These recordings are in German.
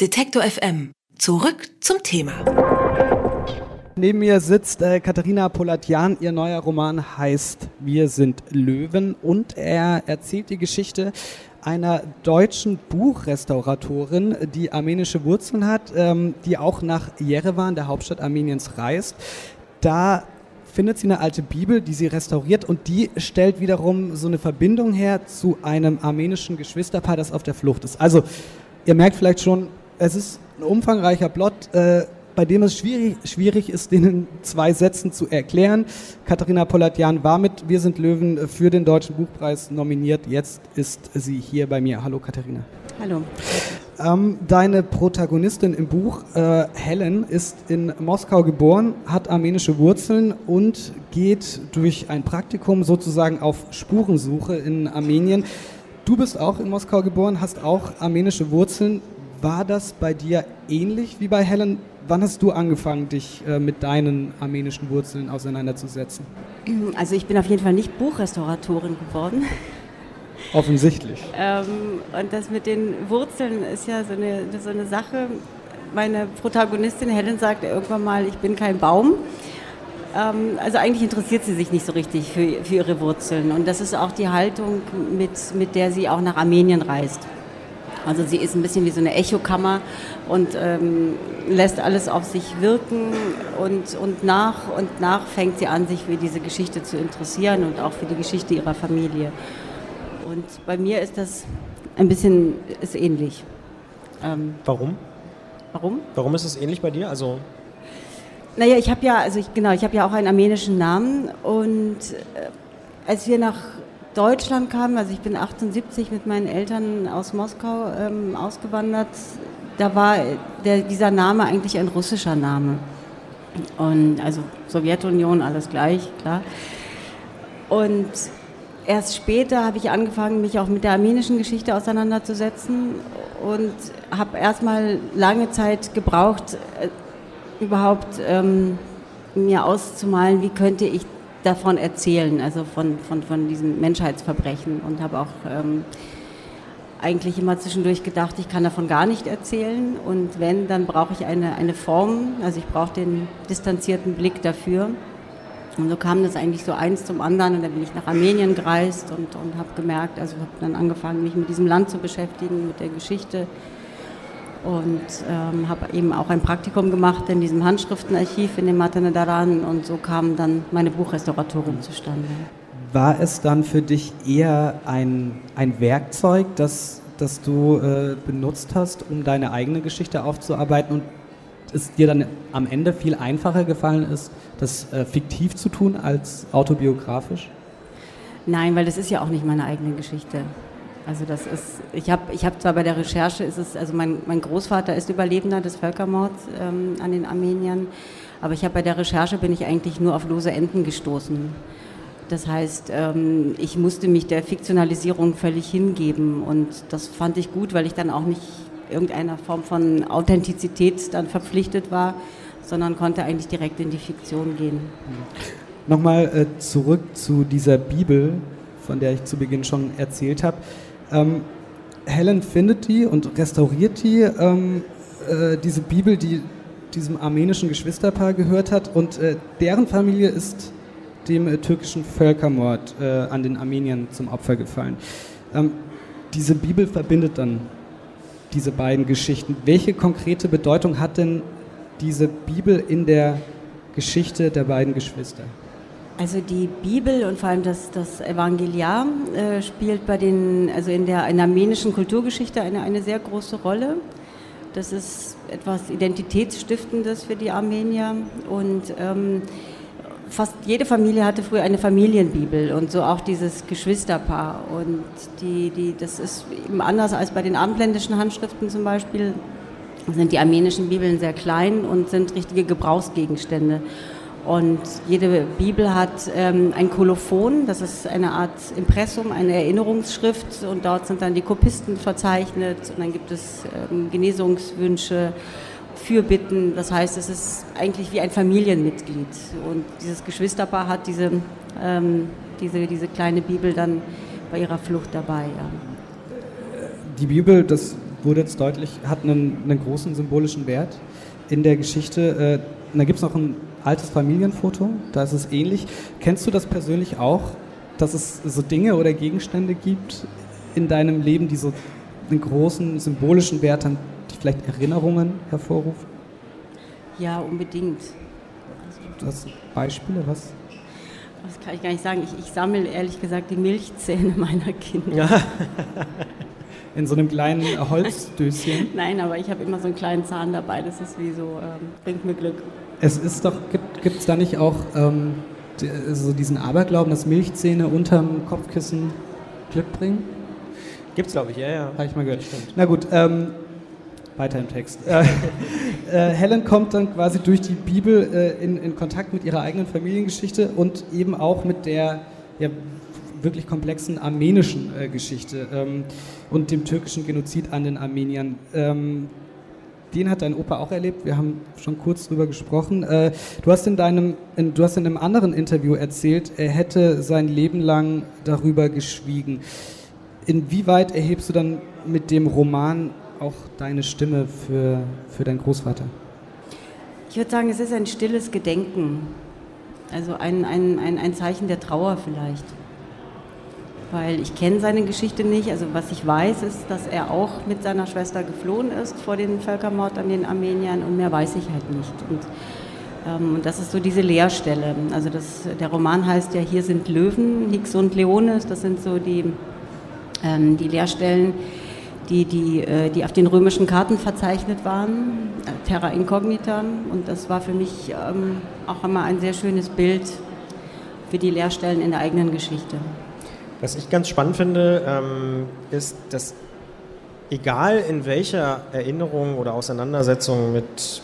Detektor FM. Zurück zum Thema. Neben mir sitzt äh, Katharina Polatjan. Ihr neuer Roman heißt Wir sind Löwen und er erzählt die Geschichte einer deutschen Buchrestauratorin, die armenische Wurzeln hat, ähm, die auch nach Jerewan, der Hauptstadt Armeniens, reist. Da findet sie eine alte Bibel, die sie restauriert und die stellt wiederum so eine Verbindung her zu einem armenischen Geschwisterpaar, das auf der Flucht ist. Also, ihr merkt vielleicht schon, es ist ein umfangreicher Plot, äh, bei dem es schwierig, schwierig ist, den in zwei Sätzen zu erklären. Katharina Polatjan war mit Wir sind Löwen für den Deutschen Buchpreis nominiert. Jetzt ist sie hier bei mir. Hallo Katharina. Hallo. Ähm, deine Protagonistin im Buch, äh, Helen, ist in Moskau geboren, hat armenische Wurzeln und geht durch ein Praktikum sozusagen auf Spurensuche in Armenien. Du bist auch in Moskau geboren, hast auch armenische Wurzeln. War das bei dir ähnlich wie bei Helen? Wann hast du angefangen, dich äh, mit deinen armenischen Wurzeln auseinanderzusetzen? Also ich bin auf jeden Fall nicht Buchrestauratorin geworden. Offensichtlich. ähm, und das mit den Wurzeln ist ja so eine, so eine Sache. Meine Protagonistin Helen sagt irgendwann mal, ich bin kein Baum. Ähm, also eigentlich interessiert sie sich nicht so richtig für, für ihre Wurzeln. Und das ist auch die Haltung, mit, mit der sie auch nach Armenien reist. Also sie ist ein bisschen wie so eine Echokammer und ähm, lässt alles auf sich wirken und, und nach und nach fängt sie an, sich für diese Geschichte zu interessieren und auch für die Geschichte ihrer Familie. Und bei mir ist das ein bisschen ist ähnlich. Ähm, warum? Warum? Warum ist es ähnlich bei dir? Also naja, ich habe ja, also ich, genau, ich habe ja auch einen armenischen Namen und äh, als wir nach Deutschland kam, also ich bin 78 mit meinen Eltern aus Moskau ähm, ausgewandert, da war der, dieser Name eigentlich ein russischer Name. Und also Sowjetunion, alles gleich, klar. Und erst später habe ich angefangen, mich auch mit der armenischen Geschichte auseinanderzusetzen und habe erstmal lange Zeit gebraucht, äh, überhaupt ähm, mir auszumalen, wie könnte ich davon erzählen, also von, von, von diesem Menschheitsverbrechen und habe auch ähm, eigentlich immer zwischendurch gedacht, ich kann davon gar nicht erzählen und wenn, dann brauche ich eine, eine Form, also ich brauche den distanzierten Blick dafür. Und so kam das eigentlich so eins zum anderen und dann bin ich nach Armenien gereist und, und habe gemerkt, also habe dann angefangen, mich mit diesem Land zu beschäftigen, mit der Geschichte und ähm, habe eben auch ein Praktikum gemacht in diesem Handschriftenarchiv in dem Matanadaran und so kam dann meine Buchrestauratorin zustande. War es dann für dich eher ein, ein Werkzeug, das, das du äh, benutzt hast, um deine eigene Geschichte aufzuarbeiten und es dir dann am Ende viel einfacher gefallen ist, das äh, fiktiv zu tun als autobiografisch? Nein, weil das ist ja auch nicht meine eigene Geschichte. Also das ist, ich habe ich hab zwar bei der Recherche, ist es, also mein, mein Großvater ist Überlebender des Völkermords ähm, an den Armeniern, aber ich habe bei der Recherche bin ich eigentlich nur auf lose Enden gestoßen. Das heißt, ähm, ich musste mich der Fiktionalisierung völlig hingeben und das fand ich gut, weil ich dann auch nicht irgendeiner Form von Authentizität dann verpflichtet war, sondern konnte eigentlich direkt in die Fiktion gehen. Nochmal äh, zurück zu dieser Bibel, von der ich zu Beginn schon erzählt habe. Ähm, Helen findet die und restauriert die, ähm, äh, diese Bibel, die diesem armenischen Geschwisterpaar gehört hat. Und äh, deren Familie ist dem äh, türkischen Völkermord äh, an den Armeniern zum Opfer gefallen. Ähm, diese Bibel verbindet dann diese beiden Geschichten. Welche konkrete Bedeutung hat denn diese Bibel in der Geschichte der beiden Geschwister? Also die Bibel und vor allem das, das Evangeliar äh, spielt bei den, also in der, in der armenischen Kulturgeschichte eine, eine sehr große Rolle. Das ist etwas Identitätsstiftendes für die Armenier und ähm, fast jede Familie hatte früher eine Familienbibel und so auch dieses Geschwisterpaar. Und die, die, das ist eben anders als bei den abendländischen Handschriften zum Beispiel, sind die armenischen Bibeln sehr klein und sind richtige Gebrauchsgegenstände. Und jede Bibel hat ähm, ein Kolophon, das ist eine Art Impressum, eine Erinnerungsschrift und dort sind dann die Kopisten verzeichnet und dann gibt es ähm, Genesungswünsche, Fürbitten. Das heißt, es ist eigentlich wie ein Familienmitglied und dieses Geschwisterpaar hat diese, ähm, diese, diese kleine Bibel dann bei ihrer Flucht dabei. Ja. Die Bibel, das wurde jetzt deutlich, hat einen, einen großen symbolischen Wert in der Geschichte. Äh, da gibt es noch ein altes Familienfoto, da ist es ähnlich. Kennst du das persönlich auch, dass es so Dinge oder Gegenstände gibt in deinem Leben, die so einen großen symbolischen Wert haben, die vielleicht Erinnerungen hervorrufen? Ja, unbedingt. Du hast Beispiele, was? Das kann ich gar nicht sagen. Ich, ich sammle ehrlich gesagt die Milchzähne meiner Kinder. Ja. In so einem kleinen Holzdöschen? Nein, aber ich habe immer so einen kleinen Zahn dabei. Das ist wie so, ähm, bringt mir Glück. Es ist doch, gibt es da nicht auch ähm, die, so diesen Aberglauben, dass Milchzähne unterm Kopfkissen Glück bringen? Gibt's, glaube ich, ja, ja. Habe ich mal gehört. Na gut, ähm, weiter im Text. Äh, äh, Helen kommt dann quasi durch die Bibel äh, in, in, Kontakt mit ihrer eigenen Familiengeschichte und eben auch mit der ja, wirklich komplexen armenischen äh, Geschichte ähm, und dem türkischen Genozid an den Armeniern. Ähm, den hat dein Opa auch erlebt. Wir haben schon kurz drüber gesprochen. Äh, du hast in deinem, in, du hast in einem anderen Interview erzählt, er hätte sein Leben lang darüber geschwiegen. Inwieweit erhebst du dann mit dem Roman auch deine Stimme für, für deinen Großvater? Ich würde sagen, es ist ein stilles Gedenken. Also ein, ein, ein, ein Zeichen der Trauer vielleicht. Weil ich kenne seine Geschichte nicht. Also was ich weiß, ist, dass er auch mit seiner Schwester geflohen ist vor dem Völkermord an den Armeniern und mehr weiß ich halt nicht. Und, ähm, und das ist so diese Leerstelle. Also das, der Roman heißt ja, hier sind Löwen, Nix und Leones. Das sind so die, ähm, die Leerstellen, die, die, äh, die auf den römischen Karten verzeichnet waren, äh, Terra Incognita. Und das war für mich ähm, auch immer ein sehr schönes Bild für die Leerstellen in der eigenen Geschichte. Was ich ganz spannend finde, ähm, ist, dass egal in welcher Erinnerung oder Auseinandersetzung mit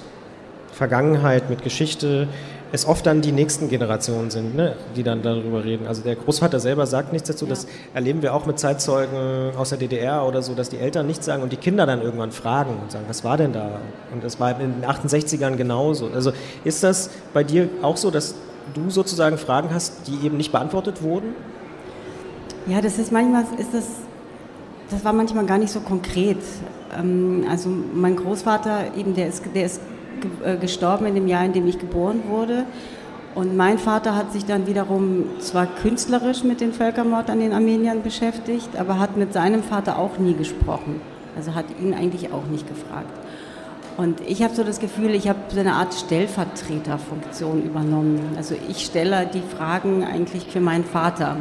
Vergangenheit, mit Geschichte es oft dann die nächsten Generationen sind, ne, die dann darüber reden. Also der Großvater selber sagt nichts dazu. Ja. Das erleben wir auch mit Zeitzeugen aus der DDR oder so, dass die Eltern nichts sagen und die Kinder dann irgendwann fragen und sagen, was war denn da? Und das war in den 68ern genauso. Also ist das bei dir auch so, dass du sozusagen Fragen hast, die eben nicht beantwortet wurden? Ja, das ist manchmal, ist das, das war manchmal gar nicht so konkret. Ähm, also mein Großvater eben, der ist, der ist äh, gestorben in dem Jahr, in dem ich geboren wurde. Und mein Vater hat sich dann wiederum zwar künstlerisch mit dem Völkermord an den Armeniern beschäftigt, aber hat mit seinem Vater auch nie gesprochen. Also hat ihn eigentlich auch nicht gefragt. Und ich habe so das Gefühl, ich habe so eine Art Stellvertreterfunktion übernommen. Also ich stelle die Fragen eigentlich für meinen Vater.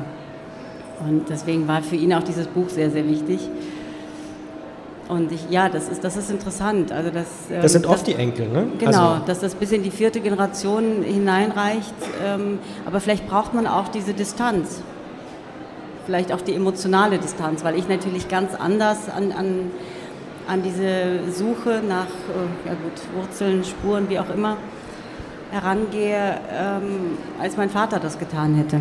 Und deswegen war für ihn auch dieses Buch sehr, sehr wichtig. Und ich, ja, das ist, das ist interessant. Also das, ähm, das sind oft die Enkel, ne? Genau, also. dass das bis in die vierte Generation hineinreicht. Ähm, aber vielleicht braucht man auch diese Distanz. Vielleicht auch die emotionale Distanz, weil ich natürlich ganz anders an, an, an diese Suche nach äh, ja gut, Wurzeln, Spuren, wie auch immer, herangehe, ähm, als mein Vater das getan hätte.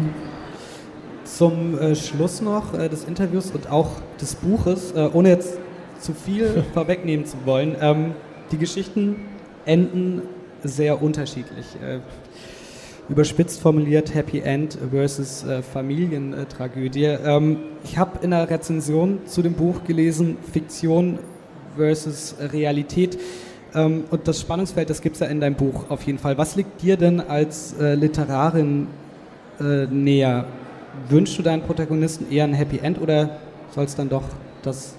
Zum äh, Schluss noch äh, des Interviews und auch des Buches, äh, ohne jetzt zu viel vorwegnehmen zu wollen. Ähm, die Geschichten enden sehr unterschiedlich. Äh, überspitzt formuliert Happy End versus äh, Familientragödie. Ähm, ich habe in der Rezension zu dem Buch gelesen, Fiktion versus Realität. Ähm, und das Spannungsfeld, das gibt es ja in deinem Buch auf jeden Fall. Was liegt dir denn als äh, Literarin äh, näher? Wünschst du deinen Protagonisten eher ein Happy End oder soll es dann doch das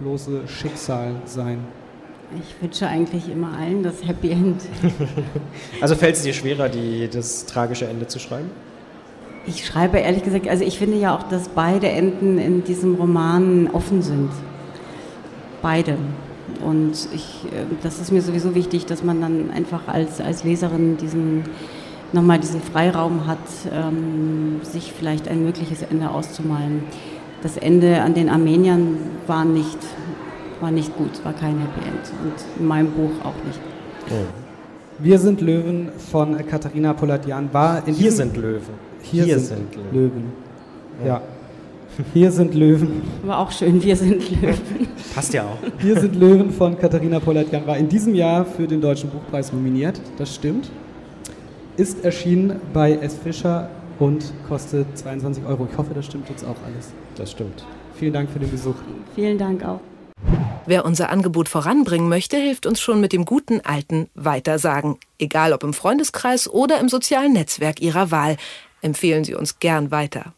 bloße Schicksal sein? Ich wünsche eigentlich immer allen das Happy End. also fällt es dir schwerer, die, das tragische Ende zu schreiben? Ich schreibe ehrlich gesagt, also ich finde ja auch, dass beide Enden in diesem Roman offen sind. Beide. Und ich, äh, das ist mir sowieso wichtig, dass man dann einfach als, als Leserin diesen, nochmal diesen Freiraum hat, ähm, sich vielleicht ein mögliches Ende auszumalen das Ende an den Armeniern war nicht, war nicht gut, war kein Happy End. Und in meinem Buch auch nicht. Oh. Wir sind Löwen von Katharina Poladian war in Hier sind Löwen. Hier, Hier sind, sind, Löwen. Löwen. Ja. ja. Hier sind Löwen. War auch schön, wir sind Löwen. Passt ja auch. Wir sind Löwen von Katharina Poladian war in diesem Jahr für den Deutschen Buchpreis nominiert. Das stimmt. Ist erschienen bei S. Fischer und kostet 22 Euro. Ich hoffe, das stimmt jetzt auch alles. Das stimmt. Vielen Dank für den Besuch. Vielen Dank auch. Wer unser Angebot voranbringen möchte, hilft uns schon mit dem guten alten Weitersagen. Egal ob im Freundeskreis oder im sozialen Netzwerk Ihrer Wahl. Empfehlen Sie uns gern weiter.